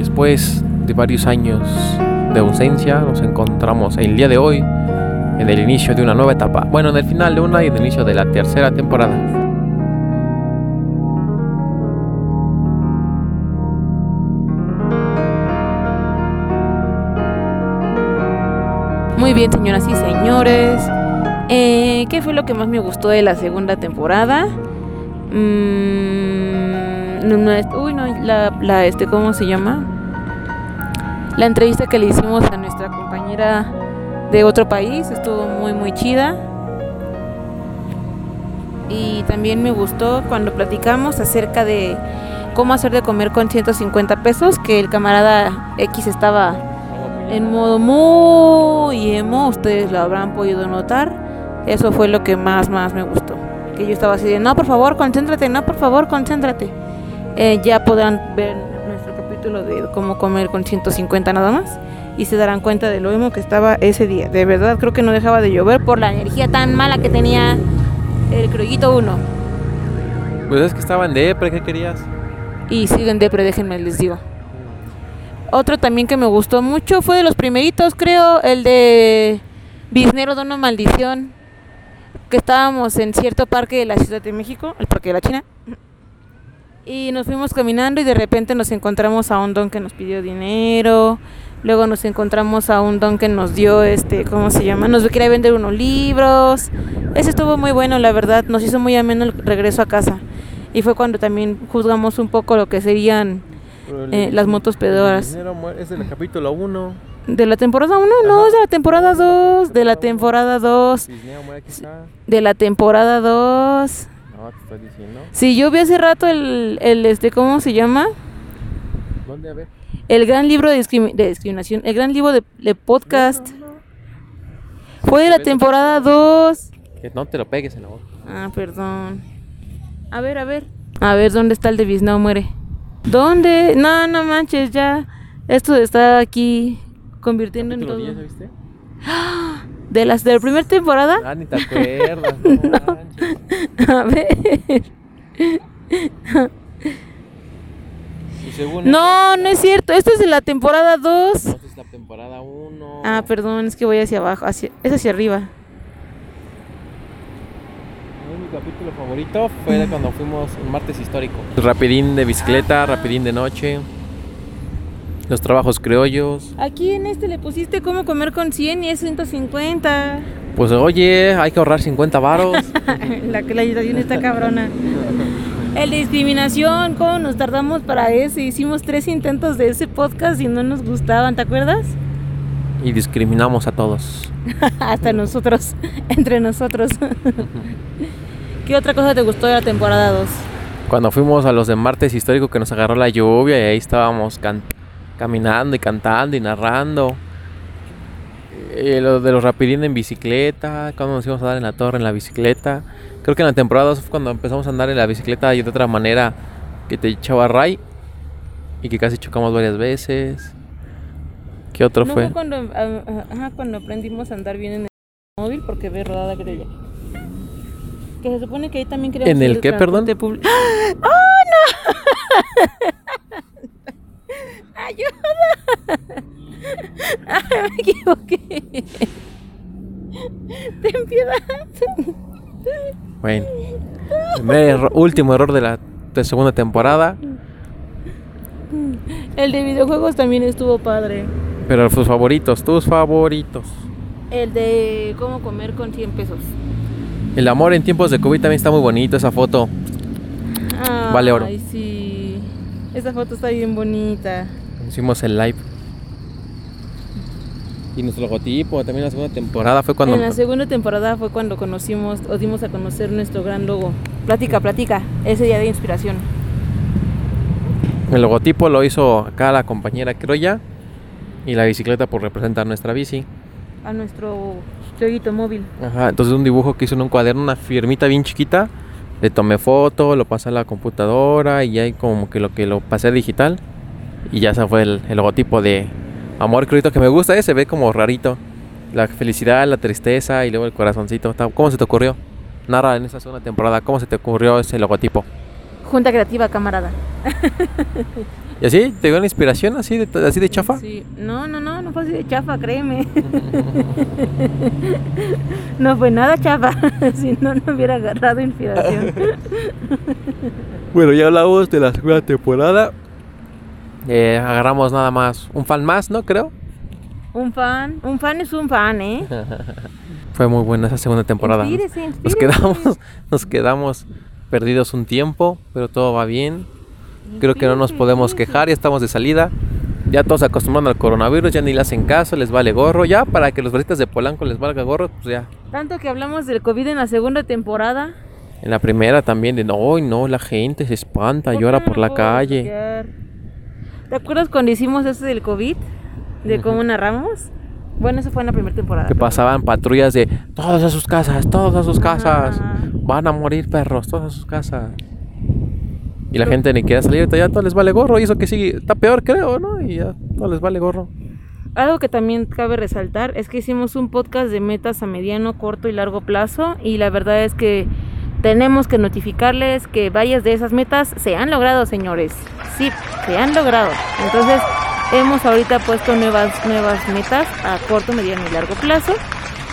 después de varios años de ausencia, nos encontramos el día de hoy en el inicio de una nueva etapa. Bueno, en el final de una y en el inicio de la tercera temporada. Muy bien, señoras y señores. Eh, ¿Qué fue lo que más me gustó de la segunda temporada? Mm, uy, no, la, la, este, ¿cómo se llama? La entrevista que le hicimos a nuestra compañera de otro país estuvo muy, muy chida. Y también me gustó cuando platicamos acerca de cómo hacer de comer con 150 pesos, que el camarada X estaba en modo muy emo, ustedes lo habrán podido notar. Eso fue lo que más, más me gustó. Que yo estaba así de, no, por favor, concéntrate, no, por favor, concéntrate. Eh, ya podrán ver capítulo de cómo comer con 150 nada más. Y se darán cuenta de lo emo que estaba ese día. De verdad, creo que no dejaba de llover por la energía tan mala que tenía el crollito 1. Pues es que estaba en depre, ¿qué querías? Y siguen depre, déjenme les digo. Otro también que me gustó mucho fue de los primeritos, creo, el de Biznero de una maldición. Que estábamos en cierto parque de la Ciudad de México, el Parque de la China. Y nos fuimos caminando y de repente nos encontramos a un don que nos pidió dinero. Luego nos encontramos a un don que nos dio, este, ¿cómo se llama? Nos quería vender unos libros. Ese estuvo muy bueno, la verdad. Nos hizo muy ameno el regreso a casa. Y fue cuando también juzgamos un poco lo que serían Eh, las motos pedoras. Es del capítulo 1. de la temporada 1, no, es de la temporada 2, de la temporada 2, de la temporada 2. No, te estoy diciendo. Sí, yo vi hace rato el, el este, ¿cómo se llama? ¿Dónde? A ver. El gran libro de, discrimi- de discriminación, el gran libro de, de podcast. Fue de la temporada 2. Que no te lo pegues en la boca. Ah, perdón. A ver, a ver. A ver, ¿dónde está el de Bisnao muere? ¿Dónde? No, no manches, ya. Esto está aquí convirtiendo en todo. 10, ¿viste? De las de la primera temporada. Ah, ni te acuerdas. no manches. A ver. No, no es cierto. Esto es de la temporada 2. Esta es la temporada 1. Ah, perdón, es que voy hacia abajo. Hacia, es hacia arriba. Mi capítulo favorito fue de cuando fuimos un martes histórico. Rapidín de bicicleta, rapidín de noche. Los trabajos criollos. Aquí en este le pusiste cómo comer con 100 y es 150. Pues oye, hay que ahorrar 50 varos. la la ayudación está cabrona. El de discriminación, ¿cómo nos tardamos para eso? Hicimos tres intentos de ese podcast y no nos gustaban, ¿te acuerdas? y discriminamos a todos. Hasta nosotros, entre nosotros. ¿Qué otra cosa te gustó de la temporada 2? Cuando fuimos a los de martes histórico que nos agarró la lluvia y ahí estábamos caminando y cantando y narrando. Eh, lo de los rapidín en bicicleta, cuando nos íbamos a dar en la torre en la bicicleta. Creo que en la temporada 2 fue cuando empezamos a andar en la bicicleta y de otra manera que te echaba ray y que casi chocamos varias veces. ¿Qué otro ¿No fue? fue cuando, ah, ah, ajá, cuando aprendimos a andar bien en el móvil porque ve rodada grella? Que se supone que ahí también queríamos ¿En el de qué, perdón? transporte público. ¡Oh, no! ¡Ayuda! Me equivoqué. Ten piedad. Bueno, último error de la de segunda temporada. El de videojuegos también estuvo padre. Pero tus favoritos, tus favoritos. El de cómo comer con 100 pesos. El amor en tiempos de COVID también está muy bonito, esa foto. Vale oro. Ay, sí. Esa foto está bien bonita. Hicimos el live. Y nuestro logotipo también en la segunda temporada fue cuando En la segunda temporada fue cuando conocimos o dimos a conocer nuestro gran logo. Platica, platica. Ese día de inspiración. el logotipo lo hizo acá la compañera Croya y la bicicleta por representar nuestra bici. A nuestro jueguito móvil. Ajá, entonces un dibujo que hizo en un cuaderno, una firmita bien chiquita. Le tomé foto, lo pasé a la computadora y ahí como que lo que lo pasé a digital. Y ya se fue el, el logotipo de Amor Crudito que me gusta, eh, se ve como rarito. La felicidad, la tristeza y luego el corazoncito. ¿Cómo se te ocurrió? Narra en esa segunda temporada, ¿cómo se te ocurrió ese logotipo? Junta creativa, camarada. ¿Y así? ¿Te dio la inspiración así de, así de chafa? Sí. No, no, no, no fue así de chafa, créeme. no fue nada chafa, si no, no hubiera agarrado inspiración. bueno, ya hablamos de la segunda temporada. Eh, agarramos nada más un fan más, ¿no? Creo. Un fan, un fan es un fan, ¿eh? Fue muy buena esa segunda temporada. Inspírese, Nos quedamos, nos quedamos perdidos un tiempo, pero todo va bien. Creo que no nos podemos quejar, ya estamos de salida. Ya todos se acostumbran al coronavirus, ya ni le hacen caso, les vale gorro. Ya para que los veritas de Polanco les valga gorro, pues ya. Tanto que hablamos del COVID en la segunda temporada. En la primera también de no, no, la gente se espanta, ¿Por llora por la calle. ¿Te acuerdas cuando hicimos eso del COVID? De cómo narramos. Bueno, eso fue en la primera temporada. Que pasaban patrullas de todas a sus casas, todas a sus casas. Van a morir perros, todas a sus casas. Y la gente ni quiere salir, ya todo les vale gorro. Y eso que sí, está peor, creo, ¿no? Y ya todo les vale gorro. Algo que también cabe resaltar es que hicimos un podcast de metas a mediano, corto y largo plazo y la verdad es que tenemos que notificarles que varias de esas metas se han logrado, señores. Sí, se han logrado. Entonces, hemos ahorita puesto nuevas nuevas metas a corto, mediano y largo plazo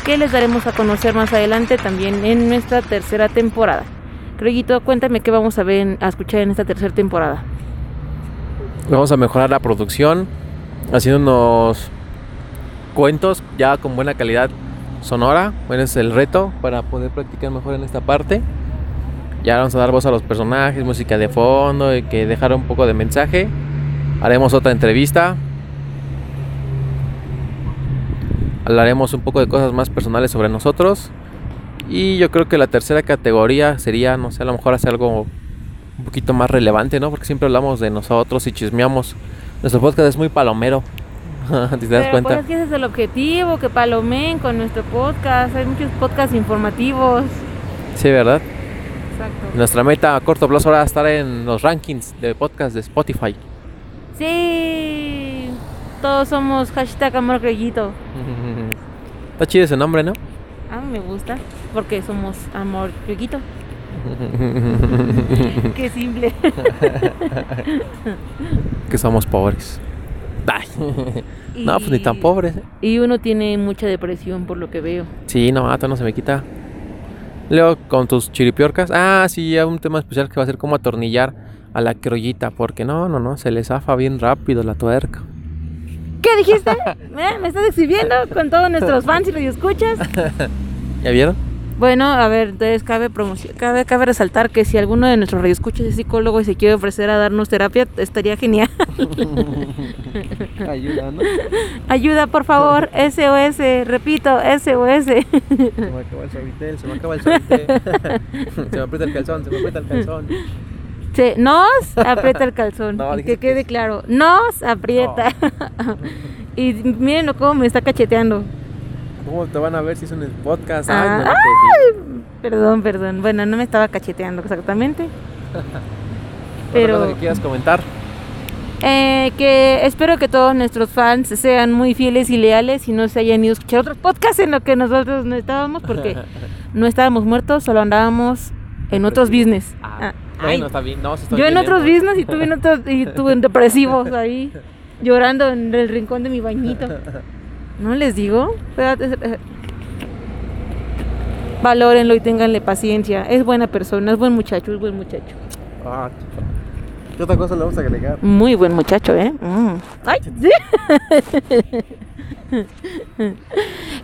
que les daremos a conocer más adelante también en nuestra tercera temporada. Creyito, cuéntame qué vamos a ver, a escuchar en esta tercera temporada. Vamos a mejorar la producción, haciendo unos cuentos ya con buena calidad sonora. Bueno, es el reto para poder practicar mejor en esta parte. Ya vamos a dar voz a los personajes, música de fondo y que dejar un poco de mensaje. Haremos otra entrevista. Hablaremos un poco de cosas más personales sobre nosotros. Y yo creo que la tercera categoría sería, no sé, a lo mejor hacer algo un poquito más relevante, ¿no? Porque siempre hablamos de nosotros y chismeamos. Nuestro podcast es muy palomero. te das Pero, cuenta. Pues es que ese es el objetivo, que palomen con nuestro podcast. Hay muchos podcasts informativos. Sí, ¿verdad? Exacto. Nuestra meta a corto plazo ahora es estar en los rankings de podcast de Spotify. Sí, todos somos hashtag amor creyito. Está chido ese nombre, ¿no? A mí me gusta, porque somos amor creyito. Qué simple. que somos pobres. Ay. No, pues ni tan Y- pobres. ¿eh? Y uno tiene mucha depresión por lo que veo. Sí, no, esto no se me quita. Luego con tus chiripiorcas. Ah, sí, hay un tema especial que va a ser cómo atornillar a la crollita. Porque no, no, no, se le zafa bien rápido la tuerca. ¿Qué dijiste? ¿Eh? ¿Me estás exhibiendo con todos nuestros fans y los escuchas? ¿Ya vieron? Bueno, a ver, entonces cabe, cabe, cabe resaltar que si alguno de nuestros radioescuchas es psicólogo y se quiere ofrecer a darnos terapia, estaría genial. Ayuda, ¿no? Ayuda, por favor, SOS, repito, SOS. Se me acaba el suavitel, se me acaba el suavitel. se me aprieta el calzón, se me aprieta el calzón. Se- nos aprieta el calzón. No, y dijiste que quede que claro, nos aprieta. y miren cómo me está cacheteando. ¿Cómo te van a ver si es un podcast? Ah, Ay, no, no te ay, perdón, perdón. Bueno, no me estaba cacheteando exactamente. digo. ¿Otra Pero cosa que quieras comentar? eh, que espero que todos nuestros fans sean muy fieles y leales y no se hayan ido a escuchar otros podcasts en lo que nosotros no estábamos porque no estábamos muertos, solo andábamos en otros business. Ah, bueno, está bien. No, yo en otros business y tú en otros y tú en depresivos ahí llorando en el rincón de mi bañito. ¿No les digo? Eh. Valórenlo y ténganle paciencia. Es buena persona, es buen muchacho, es buen muchacho. Ah, ¿Qué otra cosa le vamos a agregar? Muy buen muchacho, ¿eh? Mm. Ay, sí.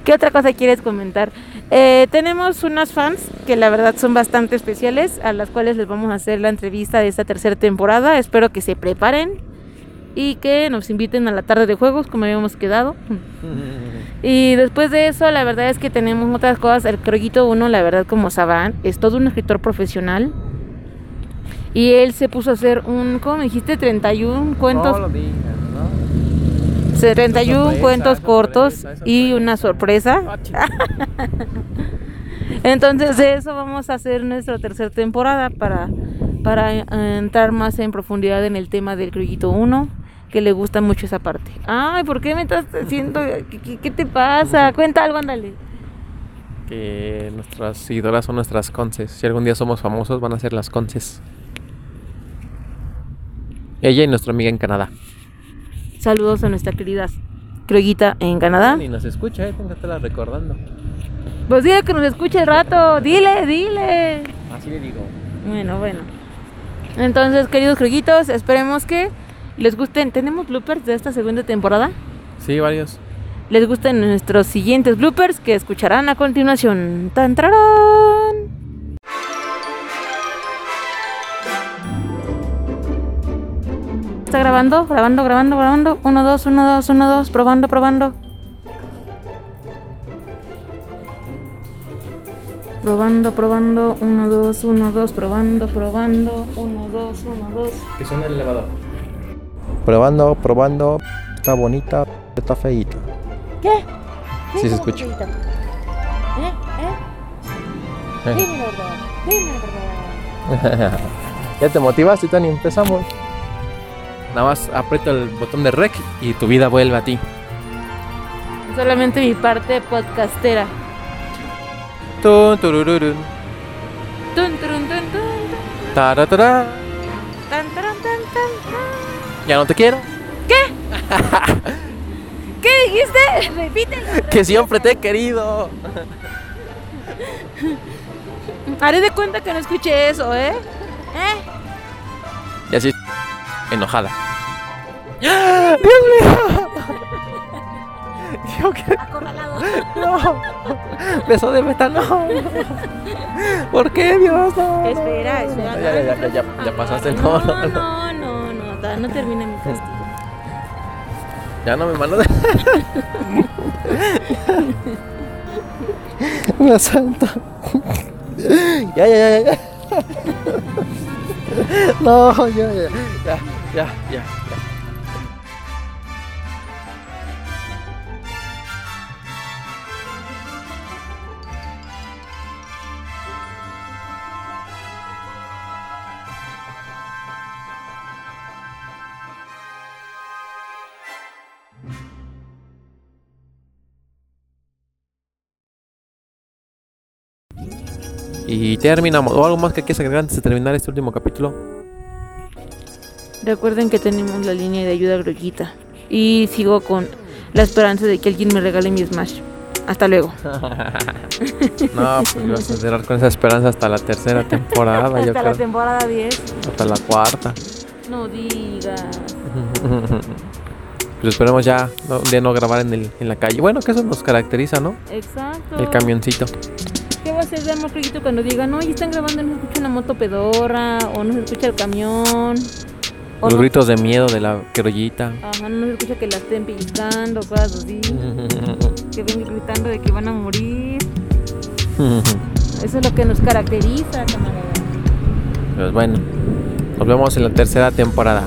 ¿Qué otra cosa quieres comentar? Eh, tenemos unas fans que la verdad son bastante especiales, a las cuales les vamos a hacer la entrevista de esta tercera temporada. Espero que se preparen y que nos inviten a la tarde de juegos, como habíamos quedado. Y después de eso, la verdad es que tenemos otras cosas. El Croguito 1, la verdad, como sabrán, es todo un escritor profesional. Y él se puso a hacer un, ¿cómo me dijiste? 31 cuentos, No lo digas, ¿no? 31 sorpresa, cuentos sorpresa, cortos y una sorpresa. Ah. Entonces de eso vamos a hacer nuestra tercera temporada para, para eh, entrar más en profundidad en el tema del Croguito 1, que le gusta mucho esa parte. Ay, ¿por qué me estás haciendo? ¿Qué, qué- te pasa? Cuenta algo, ándale. Que nuestras seguidoras son nuestras conces. Si algún día somos famosos, van a ser las conces. Ella y nuestra amiga en Canadá. Saludos a nuestra querida Croguita en Canadá. Ni nos escucha, eh, estarla recordando. Pues dile que nos escuche el rato. Dile, dile. Así le digo. Bueno, bueno. Entonces, queridos croguitos, esperemos que les gusten. ¿Tenemos bloopers de esta segunda temporada? Sí, varios. Les gusten nuestros siguientes bloopers que escucharán a continuación. ¡Tan! ¿Está grabando? Grabando, grabando, grabando. 1, 2, 1, 2, 1, 2. Probando, probando. Probando, probando. 1, 2, 1, 2. Probando, probando. 1, 2, 1, 2. Que suena el elevador. Probando, probando. Está bonita, está feíta. ¿Qué? Sí se escucha. ¿Eh? ¿Eh? Eh. Dime la verdad. Dime la verdad. ¿Ya te motivaste, Tani? Empezamos. Nada más aprieta el botón de rec y tu vida vuelve a ti. Solamente mi parte podcastera. Tun, turururun. Tun, turun, tun, tun, tun. Taratara. Tan, taran, tan, tan, tan. Ya no te quiero. ¿Qué dijiste? Repítelo. Que siempre te he querido. Haré de cuenta que no escuché eso, ¿eh? ¿Eh? Y así, enojada. Dios que Acorralado. no. Beso de meta, no. ¿Por qué, Dios? No. Espera, espera. Ya, ya, ya, ya, ya pasaste. No, No, no, no. termina mi castigo. Ya no me mando de. Una santa. ya, ya, ya, ya. No, ya, ya. Ya, ya, ya. Y terminamos. ¿O algo más que quieras agregar antes de terminar este último capítulo? Recuerden que tenemos la línea de ayuda groguita. Y sigo con la esperanza de que alguien me regale mi Smash. Hasta luego. No, pues vas a cerrar con esa esperanza hasta la tercera temporada, yo Hasta la creo. temporada 10. Hasta la cuarta. No digas. Pues esperemos ya no, un día no grabar en, el, en la calle. Bueno, que eso nos caracteriza, ¿no? Exacto. El camioncito. ¿Qué va a hacer de amor Croguito cuando digan, oye, están grabando y no se escucha una moto pedorra? O no se escucha el camión. O Los no, gritos de miedo de la crollita. Ajá, no se escucha que la estén pellizcando, cosas así. Que vengan gritando de que van a morir. Eso es lo que nos caracteriza, camarada. Pues bueno, nos vemos en la tercera temporada.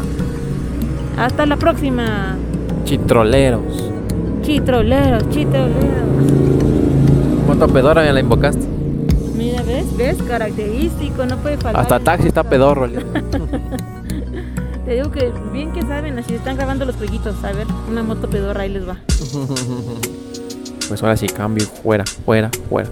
Hasta la próxima. Chitroleros. Chitroleros, chitroleros. ¿Cuánto pedora la invocaste? Mira, ¿ves? ¿Ves? Característico, no puede faltar. Hasta taxi está pedorro. Te digo que bien que saben, así están grabando los jueguitos. A ver, una moto pedorra, ahí les va. Pues ahora sí, cambio. Fuera, fuera, fuera.